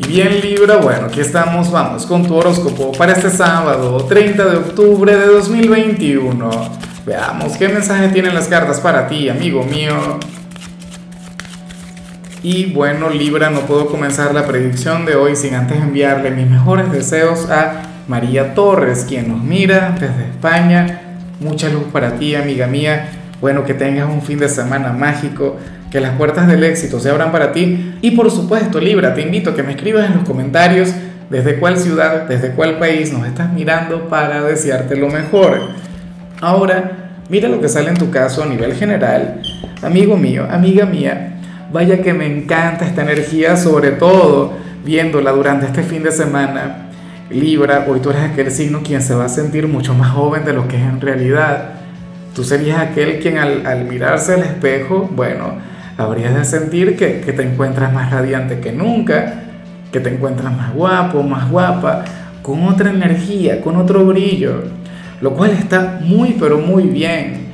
Y bien Libra, bueno, aquí estamos, vamos con tu horóscopo para este sábado, 30 de octubre de 2021. Veamos qué mensaje tienen las cartas para ti, amigo mío. Y bueno, Libra, no puedo comenzar la predicción de hoy sin antes enviarle mis mejores deseos a María Torres, quien nos mira desde España. Mucha luz para ti, amiga mía. Bueno, que tengas un fin de semana mágico que las puertas del éxito se abran para ti y por supuesto Libra, te invito a que me escribas en los comentarios desde cuál ciudad, desde cuál país nos estás mirando para desearte lo mejor. Ahora, mira lo que sale en tu caso a nivel general. Amigo mío, amiga mía, vaya que me encanta esta energía, sobre todo viéndola durante este fin de semana. Libra, hoy tú eres aquel signo quien se va a sentir mucho más joven de lo que es en realidad. Tú serías aquel quien al, mirarse al espejo, bueno, habrías de sentir que, que, te encuentras más radiante que nunca, que te encuentras más guapo, más guapa, con otra energía, con otro brillo, lo cual está muy, pero muy bien.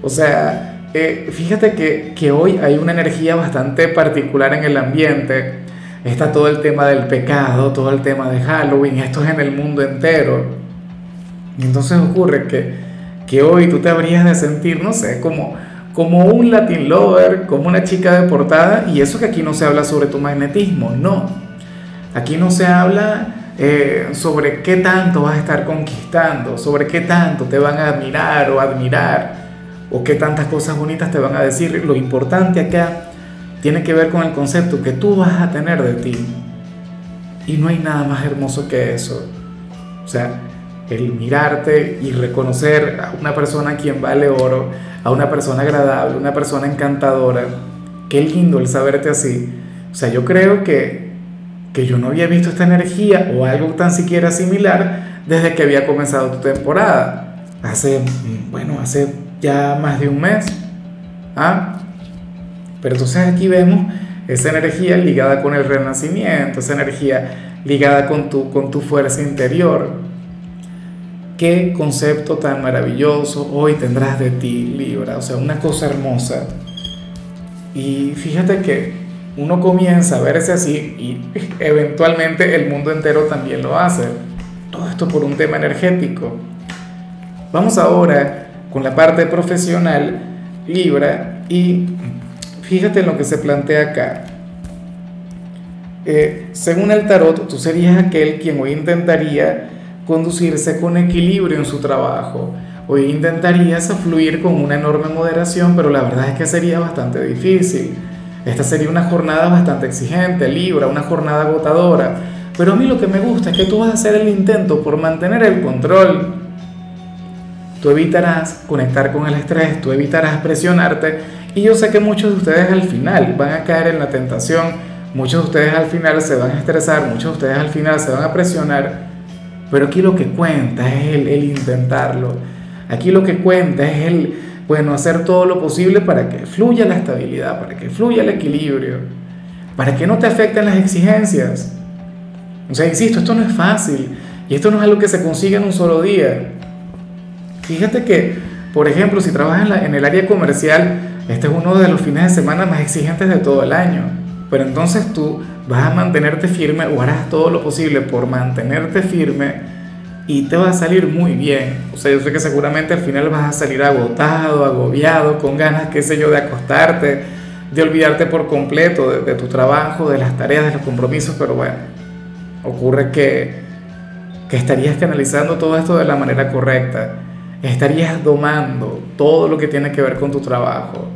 O sea, eh, fíjate que, que hoy hay una energía bastante particular en el ambiente. Está todo el tema del pecado, todo el tema de Halloween, esto es en el mundo entero. Y entonces ocurre que, que hoy tú te habrías de sentir, no sé, como como un Latin lover, como una chica de portada, y eso que aquí no se habla sobre tu magnetismo, no. Aquí no se habla eh, sobre qué tanto vas a estar conquistando, sobre qué tanto te van a admirar o admirar, o qué tantas cosas bonitas te van a decir. Lo importante acá tiene que ver con el concepto que tú vas a tener de ti. Y no hay nada más hermoso que eso. O sea, el mirarte y reconocer a una persona a quien vale oro, a una persona agradable, una persona encantadora. Qué lindo el saberte así. O sea, yo creo que, que yo no había visto esta energía o algo tan siquiera similar desde que había comenzado tu temporada. Hace, bueno, hace ya más de un mes. ¿Ah? Pero entonces aquí vemos esa energía ligada con el renacimiento, esa energía ligada con tu, con tu fuerza interior. Qué concepto tan maravilloso hoy tendrás de ti, Libra. O sea, una cosa hermosa. Y fíjate que uno comienza a verse así y eventualmente el mundo entero también lo hace. Todo esto por un tema energético. Vamos ahora con la parte profesional, Libra, y fíjate en lo que se plantea acá. Eh, según el tarot, tú serías aquel quien hoy intentaría conducirse con equilibrio en su trabajo. Hoy intentarías fluir con una enorme moderación, pero la verdad es que sería bastante difícil. Esta sería una jornada bastante exigente, libra, una jornada agotadora. Pero a mí lo que me gusta es que tú vas a hacer el intento por mantener el control. Tú evitarás conectar con el estrés, tú evitarás presionarte. Y yo sé que muchos de ustedes al final van a caer en la tentación, muchos de ustedes al final se van a estresar, muchos de ustedes al final se van a presionar pero aquí lo que cuenta es el, intentarlo. Aquí lo que cuenta es el, bueno, hacer todo lo posible para que fluya la estabilidad, para que fluya el equilibrio, para que no te afecten las exigencias. O sea, insisto, esto no es fácil y esto no es algo que se consiga en un solo día. Fíjate que, por ejemplo, si trabajas en, en el área comercial, este es uno de los fines de semana más exigentes de todo el año. Pero entonces tú vas a mantenerte firme o harás todo lo posible por mantenerte firme y te va a salir muy bien. O sea, yo sé que seguramente al final vas a salir agotado, agobiado, con ganas, qué sé yo, de acostarte, de olvidarte por completo de, de tu trabajo, de las tareas, de los compromisos, pero bueno, ocurre que, que estarías canalizando todo esto de la manera correcta, estarías domando todo lo que tiene que ver con tu trabajo.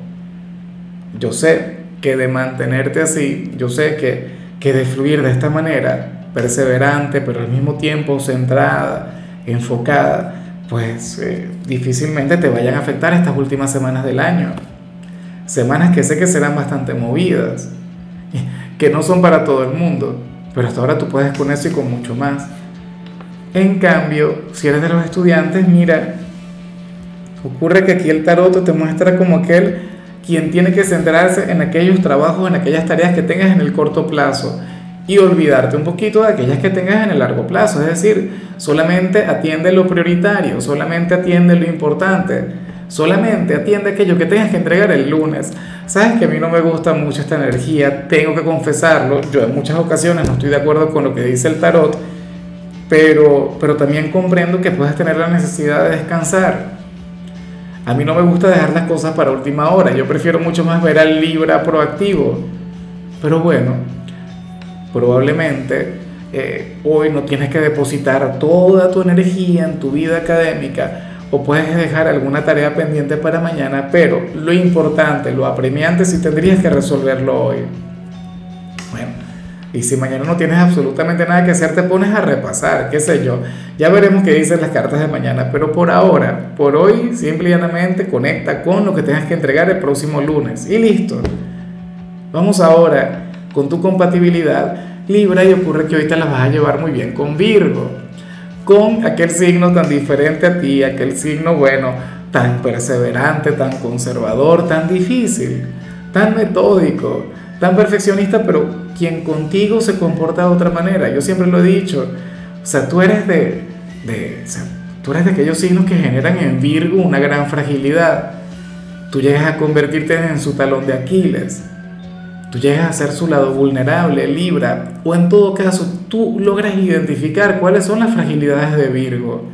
Yo sé que de mantenerte así, yo sé que que de fluir de esta manera, perseverante, pero al mismo tiempo centrada, enfocada, pues eh, difícilmente te vayan a afectar estas últimas semanas del año. Semanas que sé que serán bastante movidas, que no son para todo el mundo, pero hasta ahora tú puedes con eso y con mucho más. En cambio, si eres de los estudiantes, mira, ocurre que aquí el tarot te muestra como aquel quien tiene que centrarse en aquellos trabajos, en aquellas tareas que tengas en el corto plazo y olvidarte un poquito de aquellas que tengas en el largo plazo. Es decir, solamente atiende lo prioritario, solamente atiende lo importante, solamente atiende aquello que tengas que entregar el lunes. Sabes que a mí no me gusta mucho esta energía, tengo que confesarlo, yo en muchas ocasiones no estoy de acuerdo con lo que dice el tarot, pero, pero también comprendo que puedes tener la necesidad de descansar. A mí no me gusta dejar las cosas para última hora, yo prefiero mucho más ver al Libra proactivo. Pero bueno, probablemente eh, hoy no tienes que depositar toda tu energía en tu vida académica o puedes dejar alguna tarea pendiente para mañana, pero lo importante, lo apremiante, sí tendrías que resolverlo hoy. Bueno, y si mañana no tienes absolutamente nada que hacer, te pones a repasar, qué sé yo. Ya veremos qué dicen las cartas de mañana, pero por ahora, por hoy, simplemente conecta con lo que tengas que entregar el próximo lunes. Y listo. Vamos ahora con tu compatibilidad Libra y ocurre que hoy te la vas a llevar muy bien con Virgo, con aquel signo tan diferente a ti, aquel signo bueno, tan perseverante, tan conservador, tan difícil, tan metódico, tan perfeccionista, pero quien contigo se comporta de otra manera. Yo siempre lo he dicho, o sea, tú eres de, de tú eres de aquellos signos que generan en Virgo una gran fragilidad. Tú llegas a convertirte en su talón de Aquiles tú llegas a ser su lado vulnerable, Libra, o en todo caso tú logras identificar cuáles son las fragilidades de Virgo.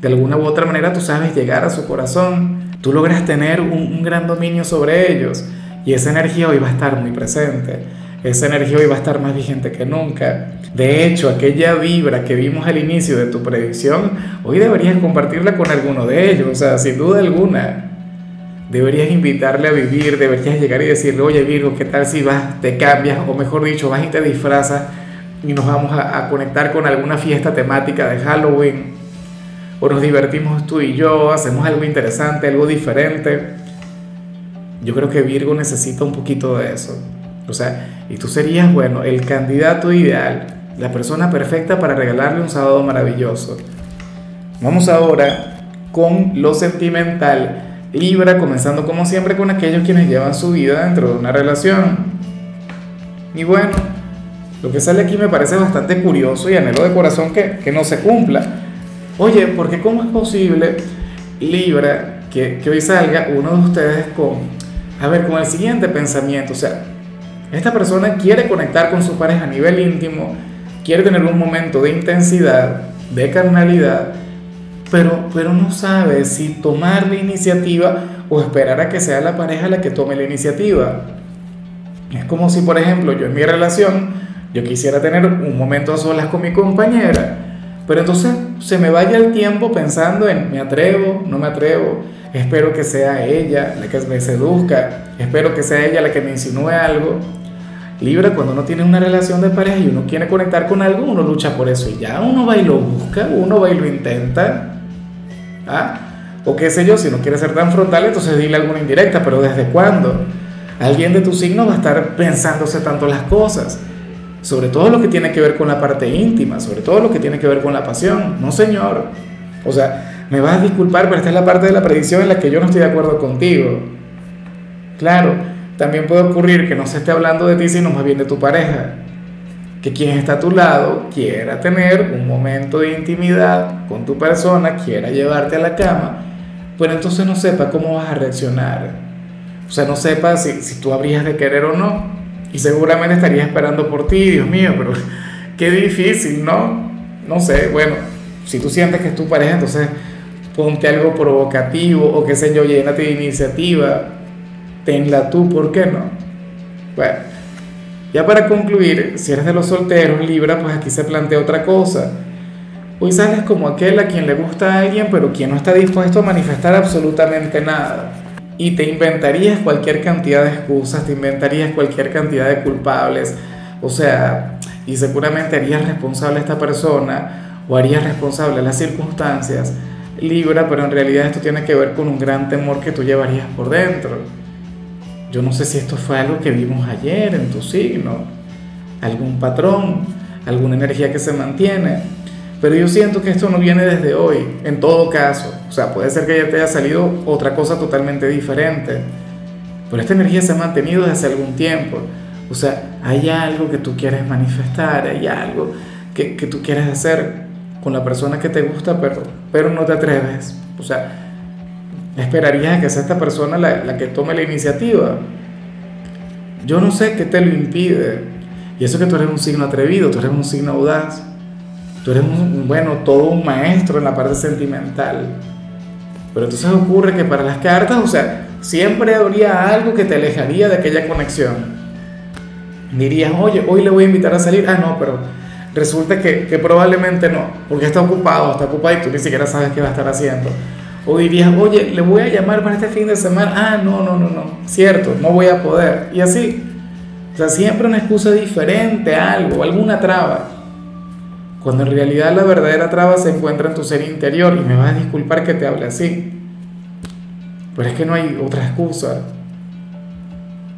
De alguna u otra manera tú sabes llegar a su corazón, tú logras tener un, gran dominio sobre ellos y esa energía hoy va a estar muy presente. Esa energía hoy va a estar más vigente que nunca. De hecho, aquella vibra que vimos al inicio de tu predicción, hoy deberías compartirla con alguno de ellos, o sea, sin duda alguna deberías invitarle a vivir, deberías llegar y decirle, oye Virgo, ¿qué tal si vas, te cambias, o mejor dicho, vas y te disfrazas y nos vamos a, conectar con alguna fiesta temática de Halloween? O nos divertimos tú y yo, hacemos algo interesante, algo diferente. Yo creo que Virgo necesita un poquito de eso. O sea, y tú serías, bueno, el candidato ideal, la persona perfecta para regalarle un sábado maravilloso. Vamos ahora con lo sentimental Libra, comenzando como siempre con aquellos quienes llevan su vida dentro de una relación. Y bueno, lo que sale aquí me parece bastante curioso y anhelo de corazón que, que no se cumpla. Oye, porque ¿cómo es posible, Libra, que, que hoy salga uno de ustedes con, a ver, con el siguiente pensamiento? O sea, esta persona quiere conectar con su pareja a nivel íntimo, quiere tener un momento de intensidad, de carnalidad, pero, pero no sabe si tomar la iniciativa o esperar a que sea la pareja la que tome la iniciativa. Es como si, por ejemplo, yo en mi relación, yo quisiera tener un momento a solas con mi compañera, pero entonces se me vaya el tiempo pensando en me atrevo, no me atrevo, espero que sea ella la que me seduzca, espero que sea ella la que me insinúe algo. Libra, cuando uno tiene una relación de pareja y uno quiere conectar con algo, uno lucha por eso y ya uno va y lo busca, uno va y lo intenta. ¿Ah? O qué sé yo, si no quieres ser tan frontal, entonces dile alguna indirecta, pero ¿desde cuándo? Alguien de tu signo va a estar pensándose tanto las cosas, sobre todo lo que tiene que ver con la parte íntima, sobre todo lo que tiene que ver con la pasión. No, señor. O sea, me vas a disculpar, pero esta es la parte de la predicción en la que yo no estoy de acuerdo contigo. Claro, también puede ocurrir que no se esté hablando de ti, sino más bien de tu pareja que quien está a tu lado quiera tener un momento de intimidad con tu persona, quiera llevarte a la cama, pues entonces no sepa cómo vas a reaccionar. O sea, no sepa si, si tú habrías de querer o no. Y seguramente estaría esperando por ti, Dios mío, pero qué difícil, ¿no? No sé, bueno, si tú sientes que es tu pareja, entonces ponte algo provocativo o qué sé yo, llénate de iniciativa, tenla tú, ¿por qué no? Bueno. Ya para concluir, si eres de los solteros, Libra, pues aquí se plantea otra cosa. Hoy sales como aquel a quien le gusta a alguien, pero quien no está dispuesto a manifestar absolutamente nada. Y te inventarías cualquier cantidad de excusas, te inventarías cualquier cantidad de culpables. O sea, y seguramente harías responsable a esta persona o harías responsable a las circunstancias. Libra, pero en realidad esto tiene que ver con un gran temor que tú llevarías por dentro yo no sé si esto fue algo que vimos ayer en tu signo, algún patrón, alguna energía que se mantiene, pero yo siento que esto no viene desde hoy, en todo caso. O sea, puede ser que ya te haya salido otra cosa totalmente diferente, pero esta energía se ha mantenido desde hace algún tiempo. O sea, hay algo que tú quieres manifestar, hay algo que tú quieres hacer con la persona que te gusta, pero, pero no te atreves. O sea, esperarías que sea esta persona la, la que tome la iniciativa. Yo no sé qué te lo impide. Y eso que tú eres un signo atrevido, tú eres un signo audaz. Tú eres, un, bueno, todo un maestro en la parte sentimental. Pero entonces ocurre que para las cartas, o sea, siempre habría algo que te alejaría de aquella conexión. Dirías, oye, hoy le voy a invitar a salir. Ah, no, pero resulta que, que probablemente no, porque está ocupado, está ocupado y tú ni siquiera sabes qué va a estar haciendo. O dirías, oye, le voy a llamar para este fin de semana. Ah, no, no, no, no. Cierto, no voy a poder. Y así. O sea, siempre una excusa diferente, algo, alguna traba. Cuando en realidad la verdadera traba se encuentra en tu ser interior. Y me vas a disculpar que te hable así. Pero es que no hay otra excusa.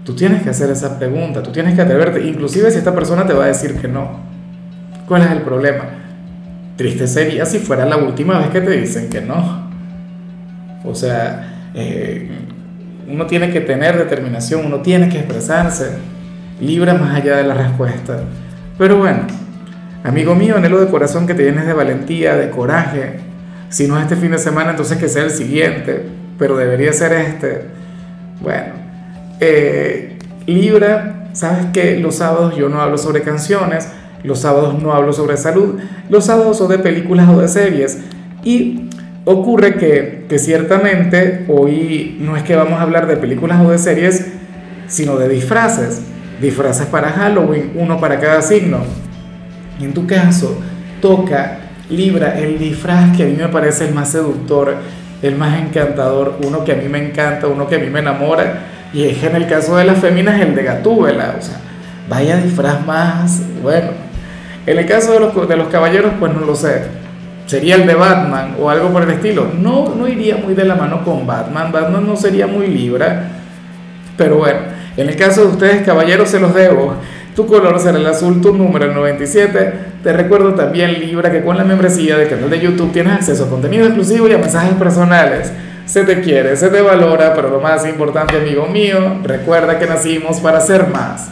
Tú tienes que hacer esa pregunta, tú tienes que atreverte, inclusive si esta persona te va a decir que no. ¿Cuál es el problema? Triste sería si fuera la última vez que te dicen que no. O sea, eh, uno tiene que tener determinación, uno tiene que expresarse, libre más allá de la respuesta. Pero bueno, amigo mío, anhelo de corazón que te llenes de valentía, de coraje. Si no es este fin de semana, entonces que sea el siguiente, pero debería ser este. Bueno, eh, Libra, sabes que los sábados yo no hablo sobre canciones, los sábados no hablo sobre salud, los sábados son de películas o de series. Y Ocurre que, que, ciertamente hoy no es que vamos a hablar de películas o de series, sino de disfraces. Disfraces para Halloween, uno para cada signo. En tu caso, toca, libra el disfraz que a mí me parece el más seductor, el más encantador, uno que a mí me encanta, uno que a mí me enamora. Y es en el caso de las féminas el de Gatúbela. O sea, vaya disfraz más, bueno. En el caso de los, de los caballeros, pues no lo sé sería el de Batman o algo por el estilo. No, no iría muy de la mano con Batman. Batman no sería muy Libra. Pero bueno, en el caso de ustedes, caballeros, se los debo. Tu color será el azul, tu número el 97. Te recuerdo también, Libra, que con la membresía del canal de YouTube tienes acceso a contenido exclusivo y a mensajes personales. Se te quiere, se te valora, pero lo más importante, amigo mío, recuerda que nacimos para ser más.